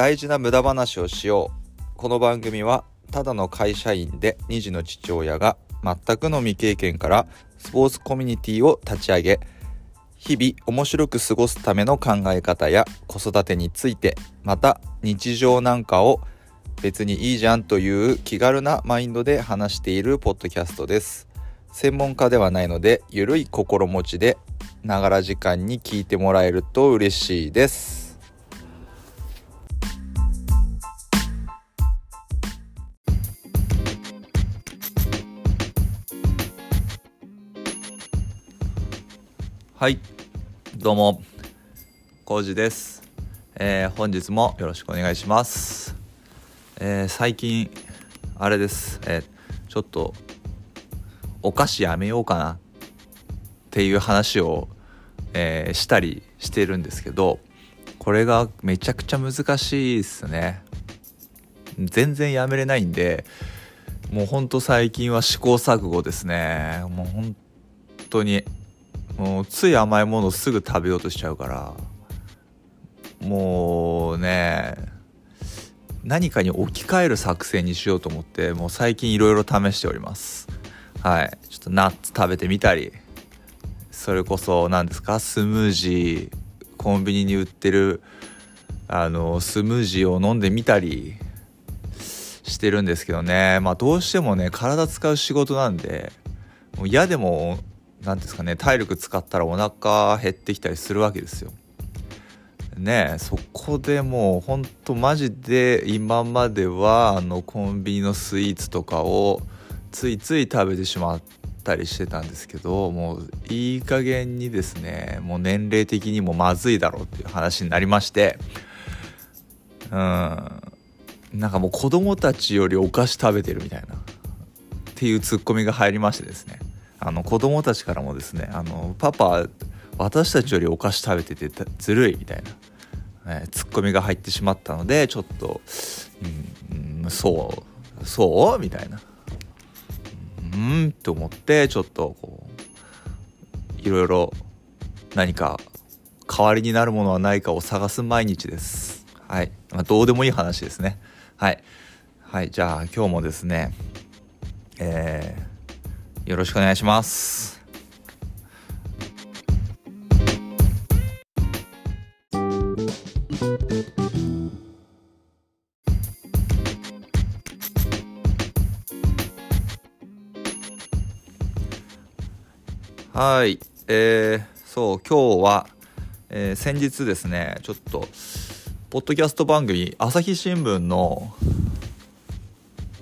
大事な無駄話をしよう。この番組はただの会社員で2児の父親が全くの未経験からスポーツコミュニティを立ち上げ日々面白く過ごすための考え方や子育てについてまた日常なんかを別にいいじゃんという気軽なマインドで話しているポッドキャストです。専門家ではないのでゆるい心持ちでながら時間に聞いてもらえると嬉しいです。はい。どうも。コウジです、えー本日もよろしくお願いします、えー最近あれです、えーちょっとお菓子やめようかな。っていう話を、えしたりしてるんですけどこれがめちゃくちゃ難しいっすね。全然やめれないんでもうほんと最近は試行錯誤ですね。もう本当にもうつい甘いものすぐ食べようとしちゃうからもうね何かに置き換える作戦にしようと思ってもう最近いろいろ試しております。はい。ちょっとナッツ食べてみたりそれこそ何ですかスムージーコンビニに売ってるあのスムージーを飲んでみたりしてるんですけどね。まあどうしてもね体使う仕事なんでもう嫌でも何ですかね体力使ったらお腹減ってきたりするわけですよ。ねえそこでもうほんとマジで今まではあのコンビニのスイーツとかをついつい食べてしまったりしてたんですけどもういい加減にですねもう年齢的にもまずいだろうっていう話になりましてうんなんかもう子供たちよりお菓子食べてるみたいなっていうツッコミが入りましてですね。あの子供たちからもですね「あのパパ私たちよりお菓子食べててずるい」みたいな、えツッコミが入ってしまったのでちょっと「うん、うんそうそう?」みたいな「うん」と思ってちょっとこういろいろ何か代わりになるものはないかを探す毎日です。はい、まあ、どうでもいい話ですね。はい、はい、じゃあ今日もですね、えーよろしくお願いします。はい、えー、そう今日は、えー先日ですねちょっとポッドキャスト番組朝日新聞の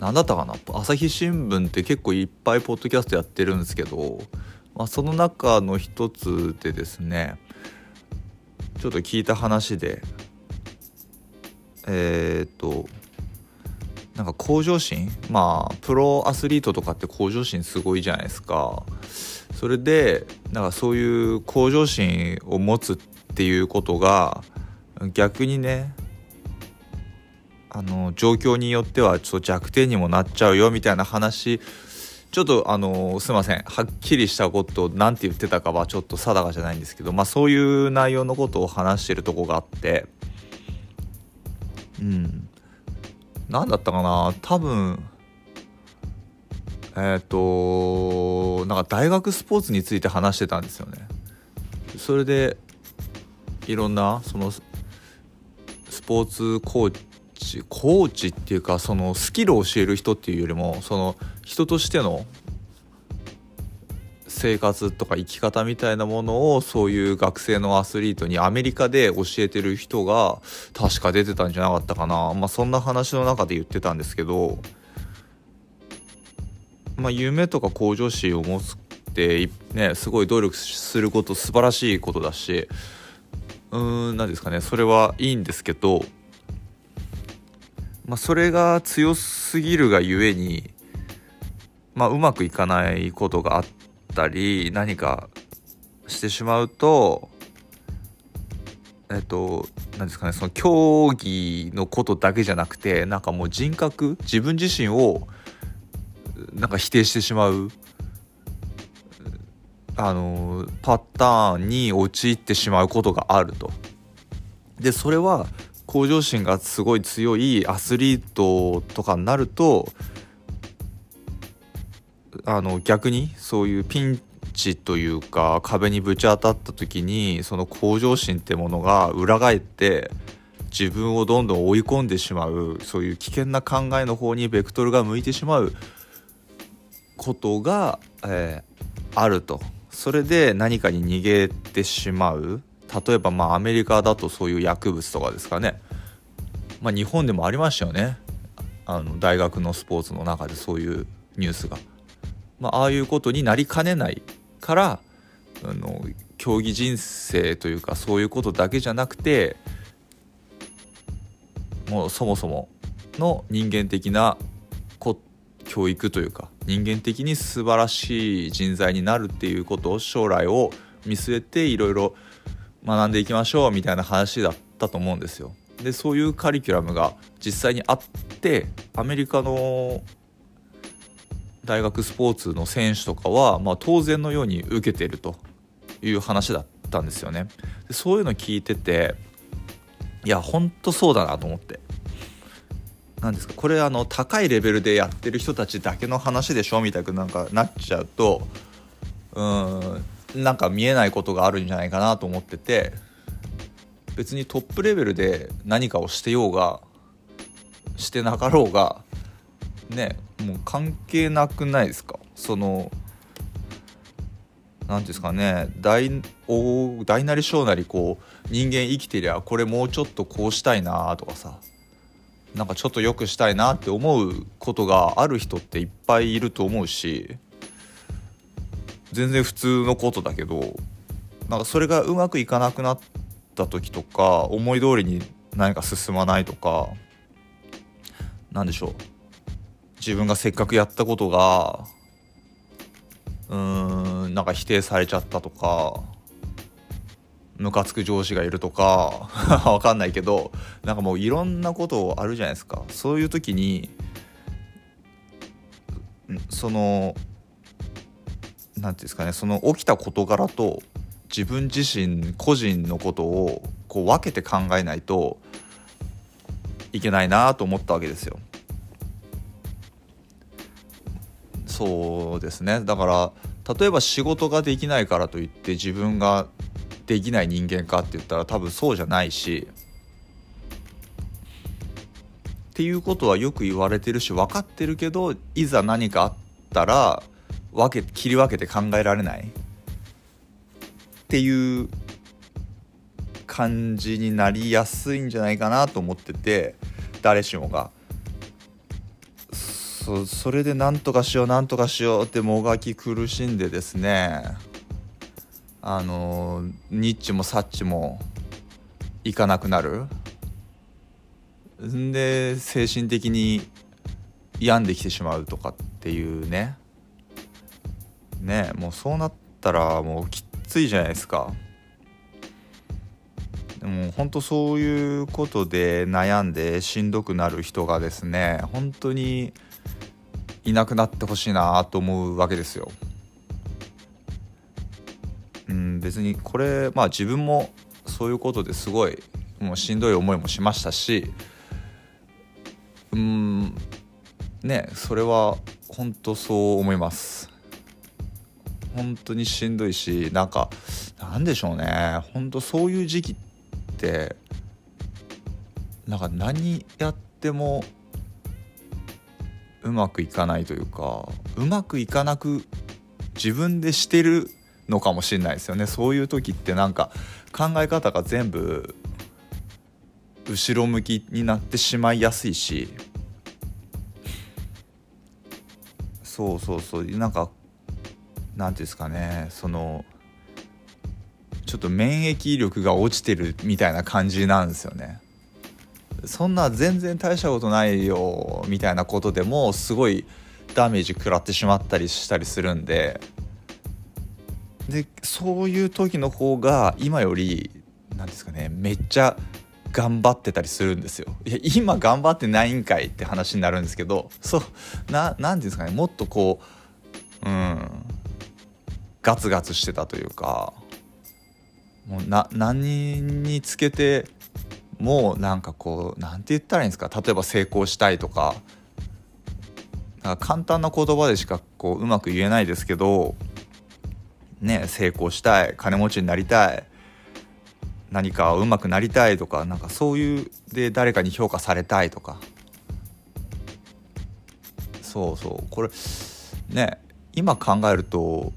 何だったかな？朝日新聞って結構いっぱいポッドキャストやってるんですけど、まあ、その中の一つでですねちょっと聞いた話でえーっとなんか向上心？まあプロアスリートとかって向上心すごいじゃないですか。それでなんかそういう向上心を持つっていうことが逆にねあの状況によってはちょっと弱点にもなっちゃうよみたいな話ちょっとあのすいません。はっきりしたことを何て言ってたかはちょっと定かじゃないんですけどまあそういう内容のことを話してるとこがあって。うん。何だったかな？多分えっ、となんか大学スポーツについて話してたんですよね。それでいろんなそのスポーツコーチコーチっていうかそのスキルを教える人っていうよりもその人としての生活とか生き方みたいなものをそういう学生のアスリートにアメリカで教えてる人が確か出てたんじゃなかったかな。まあそんな話の中で言ってたんですけどまあ夢とか向上心を持つってねすごい努力すること素晴らしいことだしうーん何ですかね。それはいいんですけどまあそれが強すぎるがゆえにまあうまくいかないことがあったり何かしてしまうとえっと何ですかねその競技のことだけじゃなくてなんかもう人格自分自身をなんか否定してしまうあのパターンに陥ってしまうことがあると。でそれは向上心がすごい強いアスリートとかになるとあの逆にそういうピンチというか壁にぶち当たった時にその向上心ってものが裏返って自分をどんどん追い込んでしまうそういう危険な考えの方にベクトルが向いてしまうことが、えー、あると。それで何かに逃げてしまう。例えばまあアメリカだとそういう薬物とかですかね、まあ、日本でもありましたよね。あの大学のスポーツの中でそういうニュースが、まあ、ああいうことになりかねないからあの競技人生というかそういうことだけじゃなくてもうそもそもの人間的な教育というか人間的に素晴らしい人材になるっていうことを将来を見据えていろいろ学んでいきましょうみたいな話だったと思うんですよ。でそういうカリキュラムが実際にあってアメリカの大学スポーツの選手とかは、まあ、当然のように受けてるという話だったんですよね。でそういうの聞いてていやほんとそうだなと思って何ですか？これあの高いレベルでやってる人たちだけの話でしょ？みたいななんかなっちゃうとうんなんか見えないことがあるんじゃないかなと思ってて別にトップレベルで何かをしてようがしてなかろうがねもう関係なくないですか？その何ですかね大大なり小なりこう人間生きてりゃこれもうちょっとこうしたいなとかさなんかちょっと良くしたいなって思うことがある人っていっぱいいると思うし全然普通のことだけどなんかそれがうまくいかなくなった時とか思い通りに何か進まないとか何でしょう。自分がせっかくやったことがうーんなんか否定されちゃったとかムカつく上司がいるとか わかんないけどなんかもういろんなことあるじゃないですか。そういう時にその何て言うんですかねその起きた事柄と自分自身個人のことをこう分けて考えないといけないなと思ったわけですよ。そうですねだから例えば仕事ができないからといって自分ができない人間かって言ったら多分そうじゃないしっていうことはよく言われてるし分かってるけどいざ何かあったら分け切り分けて考えられない？っていう感じになりやすいんじゃないかなと思ってて誰しもが。そそれで何とかしよう何とかしようってもがき苦しんでですねあのニッチもサッチもいかなくなる。んで精神的に病んできてしまうとかっていうね。ねもうそうなったらもうきついじゃないですかでも本当そういうことで悩んでしんどくなる人がですね本当にいなくなってほしいなと思うわけですよ。うん別にこれまあ自分もそういうことですごいもうしんどい思いもしましたしうんねそれは本当そう思います本当にしんどいしなんかなんでしょうね。本当そういう時期ってなんか何やってもうまくいかないというかうまくいかなく自分でしてるのかもしれないですよね。そういう時ってなんか考え方が全部後ろ向きになってしまいやすいし。そうそうそう。なんかなんていうんですかねそのちょっと免疫力が落ちてるみたいな感じなんですよね。そんな全然大したことないよみたいなことでもすごいダメージ食らってしまったりしたりするんででそういう時の方が今より何ですかねめっちゃ頑張ってたりするんですよ。いや今頑張ってないんかいって話になるんですけどそうな何て言うんですかねもっとこううんガツガツしてたというかもうな何につけてもうなんかこうなんて言ったらいいんですか例えば成功したいとかなんか簡単な言葉でしかこううまく言えないですけどね成功したい金持ちになりたい何かうまくなりたいとかなんかそういうで誰かに評価されたいとか。そうそう。これね今考えると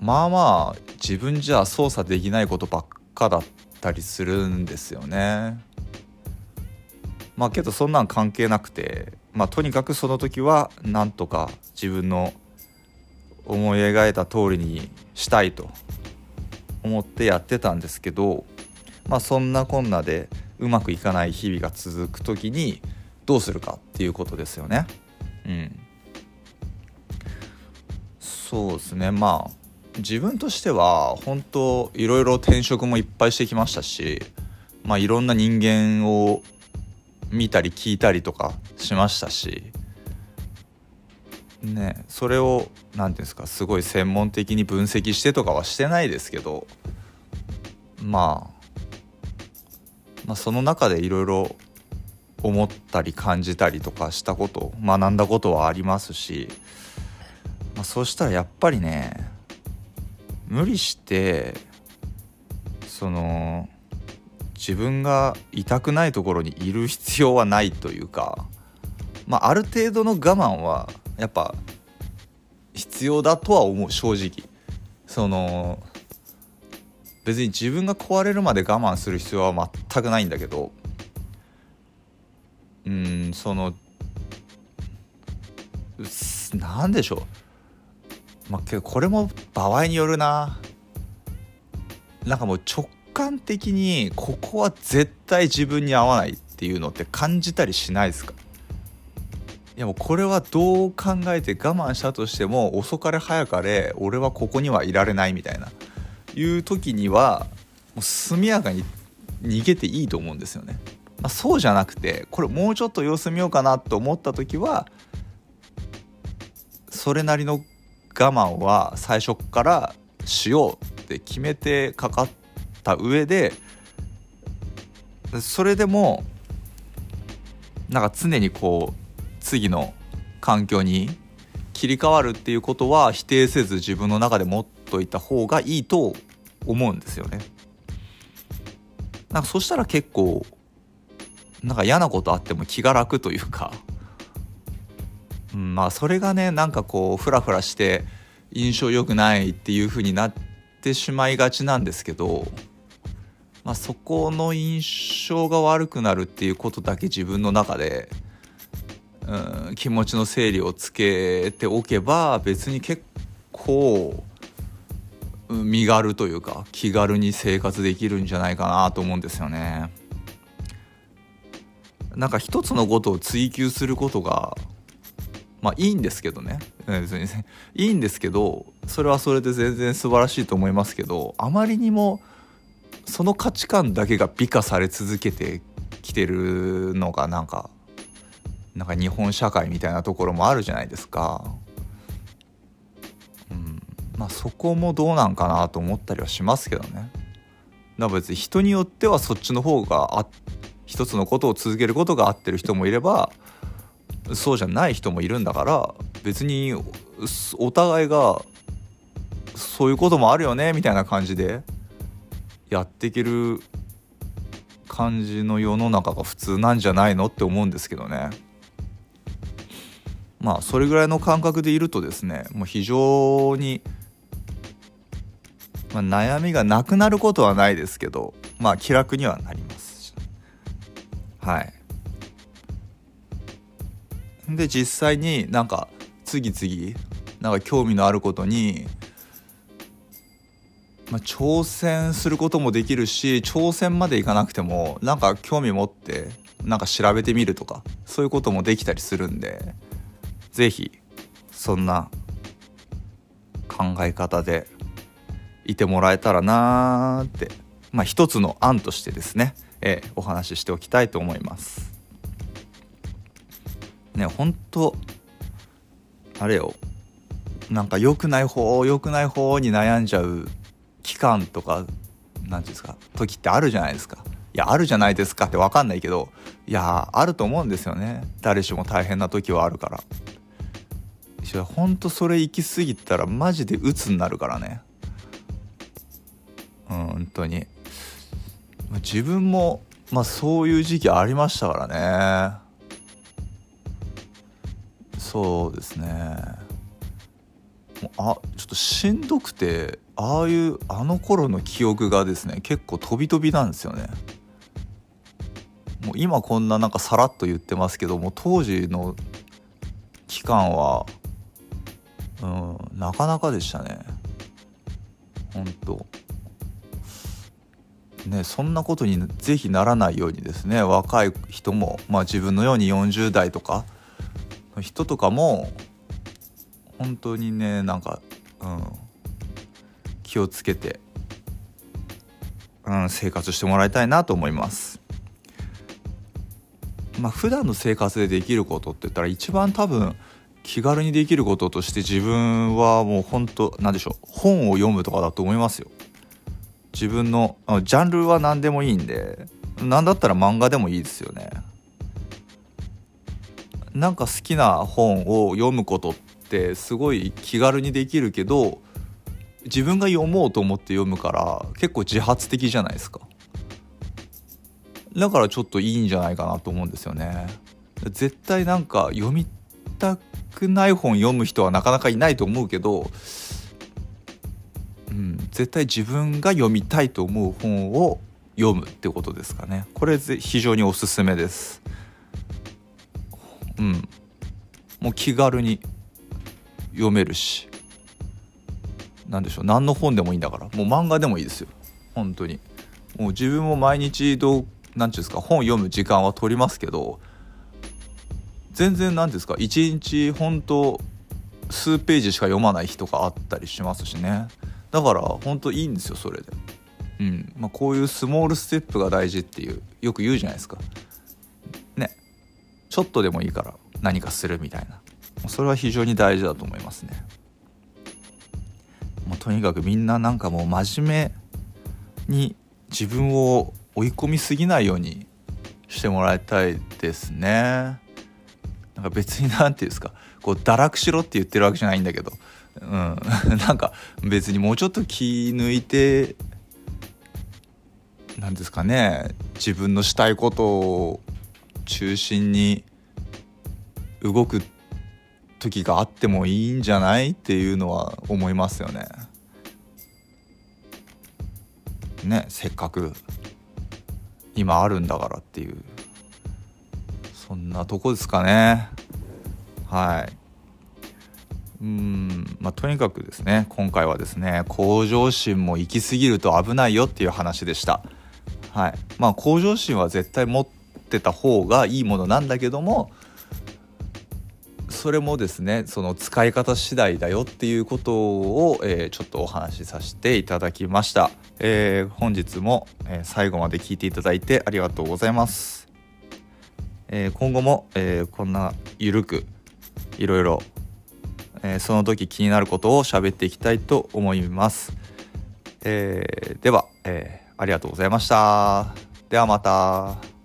まあまあ自分じゃ操作できないことばっかだったりするんですよね。まあけどそんなん関係なくてまあとにかくその時はなんとか自分の思い描いた通りにしたいと思ってやってたんですけどまあそんなこんなでうまくいかない日々が続く時にどうするかっていうことですよね。うん、そうですねまあ自分としては本当いろいろ転職もいっぱいしてきましたしまあいろんな人間を見たり聞いたりとかしましたしねそれを何て言うんですかすごい専門的に分析してとかはしてないですけどまあまあその中でいろいろ思ったり感じたりとかしたこと学んだことはありますし、まあ、そうしたらやっぱりね無理してその自分が痛くないところにいる必要はないというか、まあ、ある程度の我慢はやっぱ必要だとは思う正直。その別に自分が壊れるまで我慢する必要は全くないんだけどうんそのなんでしょう。まあけどこれも場合によるな。なんかもう直感的にここは絶対自分に合わないっていうのって感じたりしないですか？いやもうこれはどう考えて我慢したとしても遅かれ早かれ俺はここにはいられないみたいな。いう時にはもう速やかに逃げていいと思うんですよね。まあ、そうじゃなくてこれもうちょっと様子見ようかなと思った時はそれなりの我慢は最初からしようって決めてかかった上でそれでもなんか常にこう次の環境に切り替わるっていうことは否定せず自分の中で持っといた方がいいと思うんですよね。なんかそしたら結構なんか嫌なことあっても気が楽というか、うん、まあそれがねなんかこうフラフラして印象良くないっていう風になってしまいがちなんですけどまあ、そこの印象が悪くなるっていうことだけ自分の中で、うん、気持ちの整理をつけておけば別に結構身軽というか気軽に生活できるんじゃないかなと思うんですよね。なんか一つのことを追求することがまあいいんですけどね別に いいんですけどそれはそれで全然素晴らしいと思いますけどあまりにもその価値観だけが美化され続けてきてるのがなんかなんか日本社会みたいなところもあるじゃないですか。うん、まあそこもどうなんかなと思ったりはしますけどね。だ別に人によってはそっちの方があ一つのことを続けることが合ってる人もいればそうじゃない人もいるんだから別にお互いがそういうこともあるよねみたいな感じでやっていける感じの世の中が普通なんじゃないのって思うんですけどね。まあそれぐらいの感覚でいるとですねもう非常に、まあ、悩みがなくなることはないですけどまあ気楽にはなりますはい。で実際になんか次々なんか興味のあることにまあ、挑戦することもできるし挑戦までいかなくてもなんか興味持ってなんか調べてみるとかそういうこともできたりするんで是非そんな考え方でいてもらえたらなーってまあ一つの案としてですね、えー、お話ししておきたいと思います。ね本当あれよ。なんか良くない方良くない方に悩んじゃう期間とか何て言うんですか時ってあるじゃないですか。いやあるじゃないですかって分かんないけどいやあると思うんですよね。誰しも大変な時はあるから。ほんとそれ行き過ぎたらマジで鬱になるからね。うん本当に。自分もまあそういう時期ありましたからね。そうですね。あちょっとしんどくてああいうあの頃の記憶がですね結構飛び飛びなんですよね。もう今こんななんかさらっと言ってますけども当時の期間はうんなかなかでしたね。本当ねそんなことにぜひならないようにですね若い人もまあ自分のように40代とか人とかも本当にねなんか、うん、気をつけて、うん、生活してもらいたいなと思います。まあ普段の生活でできることって言ったら一番多分気軽にできることとして自分はもう本当なんでしょう本を読むとかだと思いますよ。自分のジャンルは何でもいいんで何だったら漫画でもいいですよね。なんか好きな本を読むことってすごい気軽にできるけど自分が読もうと思って読むから結構自発的じゃないですか。だからちょっといいんじゃないかなと思うんですよね。絶対なんか読みたくない本読む人はなかなかいないと思うけどうん絶対自分が読みたいと思う本を読むってことですかね。これ非常におすすめです。うん。もう気軽に読めるし。何でしょう。何の本でもいいんだから。もう漫画でもいいですよ。本当に。もう自分も毎日どう何て言うんですか本読む時間は取りますけど全然何ですか一日本当数ページしか読まない日とかあったりしますしね。だから本当いいんですよそれで。うん。まあ、こういうスモールステップが大事っていうよく言うじゃないですか。ちょっとでもいいから何かするみたいな。それは非常に大事だと思いますね。もうとにかくみんななんかもう真面目に自分を追い込みすぎないようにしてもらいたいですね。なんか別に何て言うんですか。こう堕落しろって言ってるわけじゃないんだけど、うん、なんか別にもうちょっと気抜いて何ですかね。自分のしたいことを中心に動く時があってもいいんじゃないっていうのは思いますよね。ねせっかく今あるんだからっていう。そんなとこですかね。はい。うんまあとにかくですね今回はですね向上心も行き過ぎると危ないよっていう話でした。はい。まあ向上心は絶対持ってた方がいいものなんだけどもそれもですねその使い方次第だよっていうことを、えー、ちょっとお話しさせていただきました、えー、本日も、えー、最後まで聞いていただいてありがとうございます、え今後も、えこんなゆるくいろいろ、えその時気になることを喋っていきたいと思います、えでは、えありがとうございました。ではまた。